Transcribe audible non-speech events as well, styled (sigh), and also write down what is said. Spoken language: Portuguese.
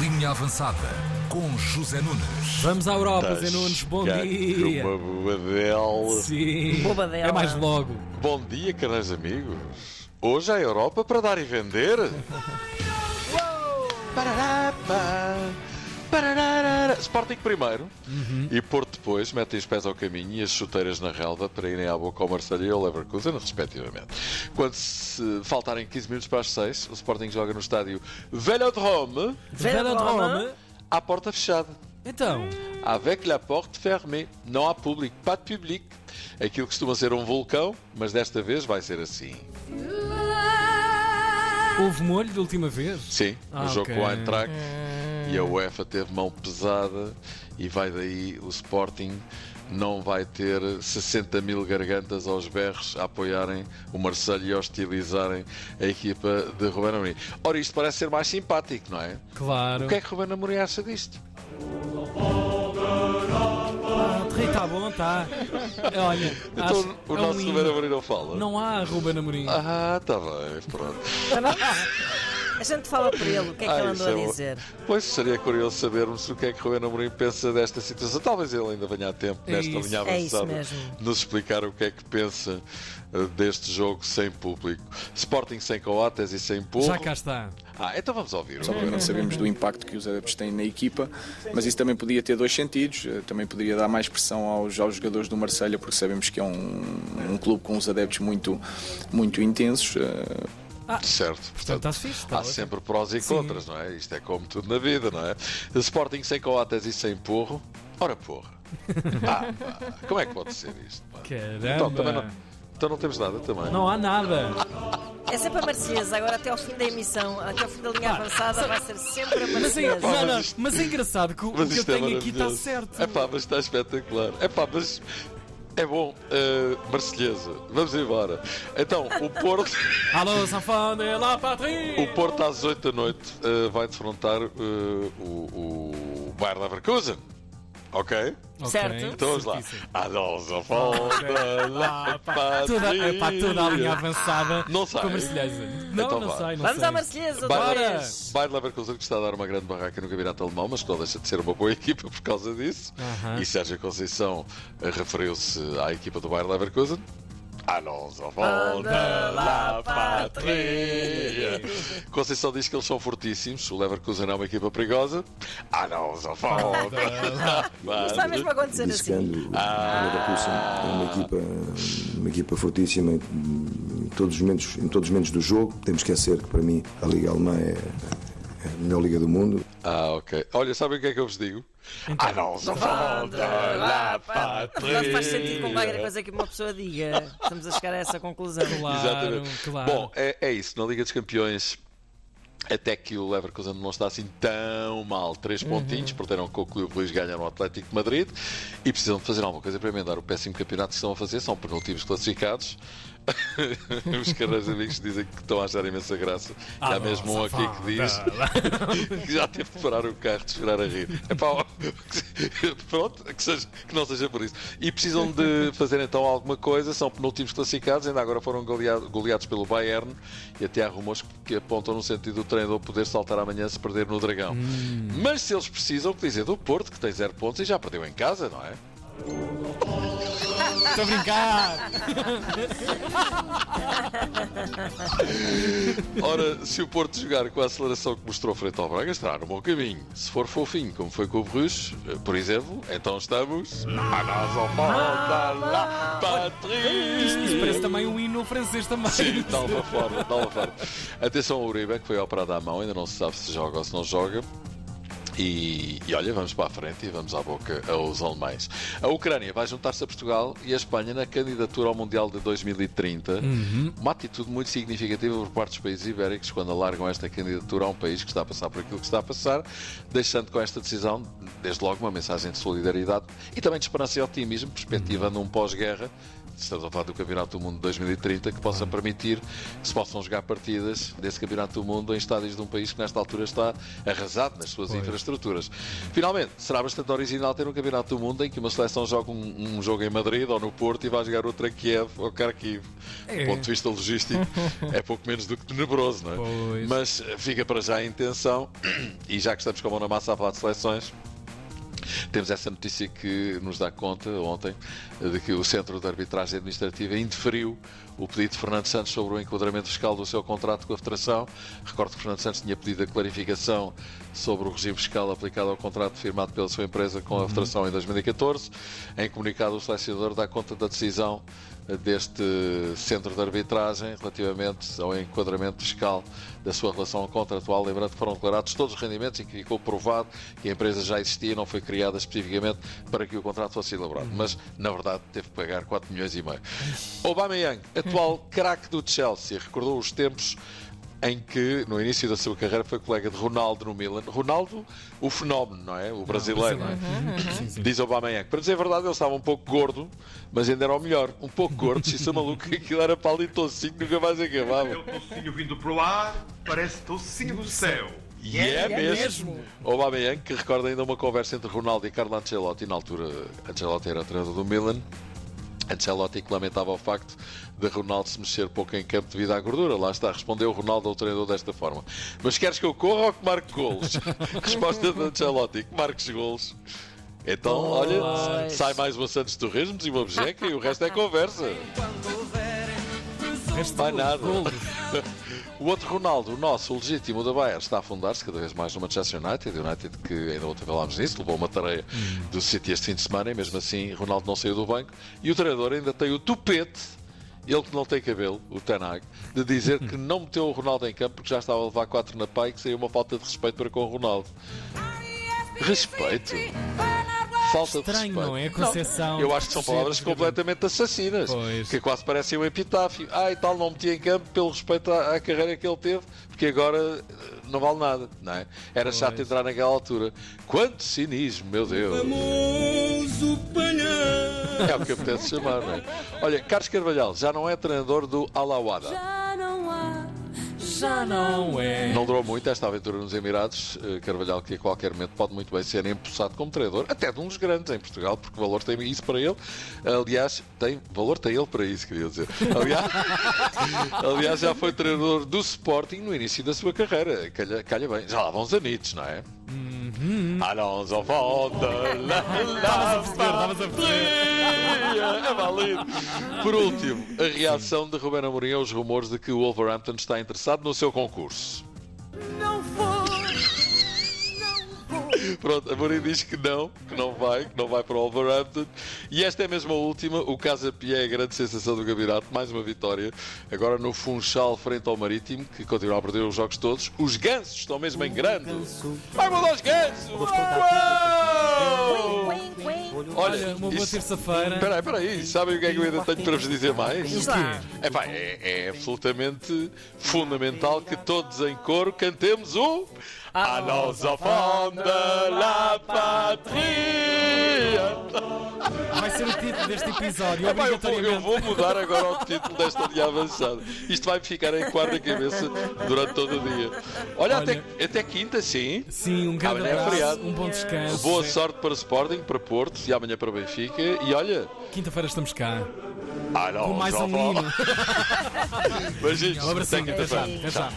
Linha Avançada com José Nunes. Vamos à Europa, Zé Nunes, bom dia. Uma boadela. Sim, Bobadela. é mais logo. Bom dia, caros amigos. Hoje é a Europa para dar e vender. Pararapa, pararara. Sporting primeiro e Porto depois metem os pés ao caminho e as chuteiras na relva para irem à boca ao Marseille e ao Leverkusen, respectivamente. Quando se faltarem 15 minutos para as 6, o Sporting joga no estádio Velodrome Velodrome. à porta fechada. Então, Avec la porte fermée. Não há público, pas de public. Aquilo costuma ser um vulcão, mas desta vez vai ser assim. houve molho da última vez? Sim, no Ah, jogo ok. com o Eintracht. E a UEFA teve mão pesada e vai daí o Sporting não vai ter 60 mil gargantas aos berros a apoiarem o Marseille e a hostilizarem a equipa de Ruben Amorim. Ora, isto parece ser mais simpático, não é? Claro. O que é que Ruben Amorim acha disto? Está bom, está. Olha, acho- Então o é um nosso hino. Ruben Amorim não fala? Não há Ruben Amorim. Ah, está bem, pronto. A gente fala por ele, o que é que Ah, ele andou é a bom. dizer? Pois seria curioso sabermos o que é que Ruben Amorim pensa desta situação. Talvez ele ainda venha a tempo É nesta isso. linha É isso avançada mesmo. nos explicar o que é que pensa eh, deste jogo sem público. Sporting sem Coates e sem Porro. Já cá está. Ah, então vamos ouvir. Só que não sabemos do impacto que os adeptos têm na equipa, mas isso também podia ter dois sentidos. Eh, Também poderia dar mais pressão aos, aos jogadores do Marselha, porque sabemos que é um, um clube com os adeptos muito, muito intensos. Eh, Certo. Portanto, Portanto, fixe. Está há ótimo. sempre prós e Sim. contras, não é? Isto é como tudo na vida, não é? Sporting sem Coates e sem Porro. Ora, porra. (laughs) Ah, pá, como é que pode ser isto? pá? Então, também não, Caramba. então não temos nada também. Não há nada. É sempre a Marciesa, agora até ao fim da emissão, até ao fim da linha avançada, vai ser sempre a Mas é, Marciesa. não, não, mas é engraçado que o, o que eu é tenho aqui está certo. É pá, mas está espetacular. É pá, mas é bom. Uh, Marselhesa, vamos embora. Então, o Porto, (laughs) Alô, Sanfão de la Patrie! o Porto às 8 da noite uh, vai defrontar uh, o, o Bayer Leverkusen. Ok? Certo. Então vamos lá. certíssimo. A nossa volta lá para Toda, epá, toda a linha avançada Não sai. com a Marselhesa. Não, Então não vá. sai, não Vamos sei. à Bayer, vez. Bayer Leverkusen que está a dar uma grande barraca no campeonato alemão, mas que não deixa de ser uma boa (laughs) equipa por causa disso. Aham. E Sérgio Conceição eh, referiu-se à equipa do Bayer Leverkusen. A nossa volta lá pátria. Conceição diz que eles são fortíssimos. O Leverkusen é uma equipa perigosa. A nossa volta lá Isto está mesmo a acontecer assim. Dizendo o Leverkusen é uma equipa, uma equipa fortíssima em todos, os momentos, em todos os momentos do jogo. Temos que esquecer que para mim a Liga Alemã é é a melhor liga do mundo. Ah, ok. Olha, sabem o que é que eu vos digo? A nossa volta lá Na verdade faz sentido com qualquer coisa que uma pessoa diga. Estamos a chegar a essa conclusão. Claro, Exatamente. claro. Bom, é, é isso. Na Liga dos Campeões, até que o Leverkusen não está assim tão mal. Três pontinhos, perderam com o Clube Luís ganhar no Atlético de Madrid e precisam de fazer alguma coisa para emendar o péssimo campeonato que estão a fazer. São penúltimos classificados. (laughs) Os caras amigos dizem que estão a achar imensa graça. E há Ah, mesmo um aqui que diz (laughs) que já teve de parar o carro de chorar a rir. Epá, ó, (laughs) pronto, que, seja- que não seja por isso. E precisam de fazer então alguma coisa, são penúltimos classificados, ainda agora foram goleados, goleados pelo Bayern e até há rumores que apontam no sentido do treinador poder saltar amanhã se perder no Dragão. Mas se eles precisam, que dizer do Porto, que tem zero pontos e já perdeu em casa, não é? Estou a brincar! Ora, se o Porto jogar com a aceleração que mostrou frente ao Braga, estará no bom caminho. Se for fofinho, como foi com o Bruges, eh, por exemplo, então estamos. A nossa volta lá, patria! Isto parece também um hino francês também. Sim, de alguma forma, de alguma forma. Atenção ao Uribe, que foi operado à mão, ainda não se sabe se joga ou se não joga. E, e olha, vamos para a frente e vamos à boca aos alemães. A Ucrânia vai juntar-se a Portugal e a Espanha na candidatura ao Mundial de 2030. Uma atitude muito significativa por parte dos países ibéricos quando alargam esta candidatura a um país que está a passar por aquilo que está a passar, deixando com esta decisão, desde logo, uma mensagem de solidariedade e também de esperança e otimismo, perspectivando um pós-guerra estamos a falar do Campeonato do Mundo de 2030, que possa permitir que se possam jogar partidas desse Campeonato do Mundo em estádios de um país que nesta altura está arrasado nas suas infraestruturas. Finalmente, será bastante original ter um Campeonato do Mundo em que uma seleção joga um, um jogo em Madrid ou no Porto e vai jogar outro em Kiev ou Kharkiv. Do ponto de vista logístico, (laughs) é pouco menos do que tenebroso, não é? Pois. Mas fica para já a intenção, e já que estamos com a mão na massa a falar de seleções, temos essa notícia que nos dá conta ontem de que o Centro de Arbitragem Administrativa indeferiu o pedido de Fernando Santos sobre o enquadramento fiscal do seu contrato com a Federação. Recordo que Fernando Santos tinha pedido a clarificação sobre o regime fiscal aplicado ao contrato firmado pela sua empresa com a Federação em 2014. Em comunicado, o selecionador dá conta da decisão deste centro de arbitragem relativamente ao enquadramento fiscal da sua relação contratual, lembrando que foram declarados todos os rendimentos em que ficou provado que a empresa já existia e não foi criada especificamente para que o contrato fosse elaborado. Mas, na verdade, teve que pagar 4 milhões e meio. Aubameyang, atual craque do Chelsea, recordou os tempos em que, no início da sua carreira, foi colega de Ronaldo no Milan. Ronaldo, o fenómeno, não é? O brasileiro, não é? Sim, sim. Diz Aubameyang. Para dizer a verdade, ele estava um pouco gordo, mas ainda era o melhor. Um pouco gordo, se isso é maluco, (laughs) aquilo era palito tocinho, nunca mais acabava. É o tocinho vindo pro ar, parece tocinho do céu. E é, mesmo. O Aubameyang, que recorda ainda uma conversa entre Ronaldo e Carlo Ancelotti, na altura Ancelotti era treinador do Milan, Ancelotti que lamentava o facto de Ronaldo se mexer pouco em campo devido à gordura. Lá está, respondeu Ronaldo ao treinador desta forma. Mas queres que eu corra ou que marque golos? (laughs) Resposta de Ancelotti, que marques golos. Então, olha, Pois. sai mais uma Santos Torresmos e uma bejeca e o resto é conversa. Este Vai nada. (laughs) O outro Ronaldo, o nosso, o legítimo da Bayern, está a afundar-se cada vez mais no Manchester United. United que ainda ontem falámos nisso, levou uma tareia do City este fim de semana e mesmo assim Ronaldo não saiu do banco. E o treinador ainda tem o tupete, ele que não tem cabelo, o Tenag, de dizer que não meteu o Ronaldo em campo porque já estava a levar 4 na pai e que seria uma falta de respeito para com o Ronaldo. Respeito? Falta de Estranho, respeito. não é? A concepção. Eu acho que são palavras completamente assassinas, Pois. que quase parecem um epitáfio. Ah, e tal, não meti em campo pelo respeito à, à carreira que ele teve, porque agora eh, não vale nada, não é? Era chato Pois. entrar naquela altura. Quanto cinismo, meu Deus! É o que apetece chamar, não é? Olha, Carlos Carvalhal já não é treinador do Alawada. Já não é. Não durou muito esta aventura nos Emirados. Eh, Carvalhal, que a qualquer momento pode muito bem ser empossado como treinador, até de um dos grandes em Portugal, porque valor tem isso para ele. Aliás, tem valor tem ele para isso, queria dizer. Aliás, (laughs) aliás já foi treinador do Sporting no início da sua carreira. Calha, calha bem. Já lá vão os anitos, não é? Alonso Fonda, Estavas a perceber, estavas a perceber. é válido. Por último, a reação de Ruben Amorim aos rumores de que o Wolverhampton está interessado no seu concurso. não vou. Pronto, Amorim diz que não, que não vai, que não vai para o Wolverhampton. E esta é mesmo a última. O Casa Pia é a grande sensação do campeonato. Mais uma vitória. Agora no Funchal, frente ao Marítimo, que continua a perder os jogos todos. Os gansos estão mesmo em grande. Vai mudar os gansos! Uau! Olha, uma boa terça-feira. Espera aí, espera aí. Sabem o que é que eu ainda tenho para vos dizer mais? Lá. Epá, é, é absolutamente fundamental que todos em coro cantemos o A nossa fonda la patria. Vai ser o título deste episódio, eu, vou, eu vou mudar agora o título desta linha avançada. Isto vai ficar em quadro cabeça durante todo o dia. Olha, Olha. Até, até quinta, sim. Sim, um grande é abraço, feriado. um bom descanso. Boa sorte para Sporting, para Porto e amanhã para Benfica. E olha, Quinta-feira estamos cá. a Com mais um hino. (laughs) Beijinhos. Um abracinho, Até já.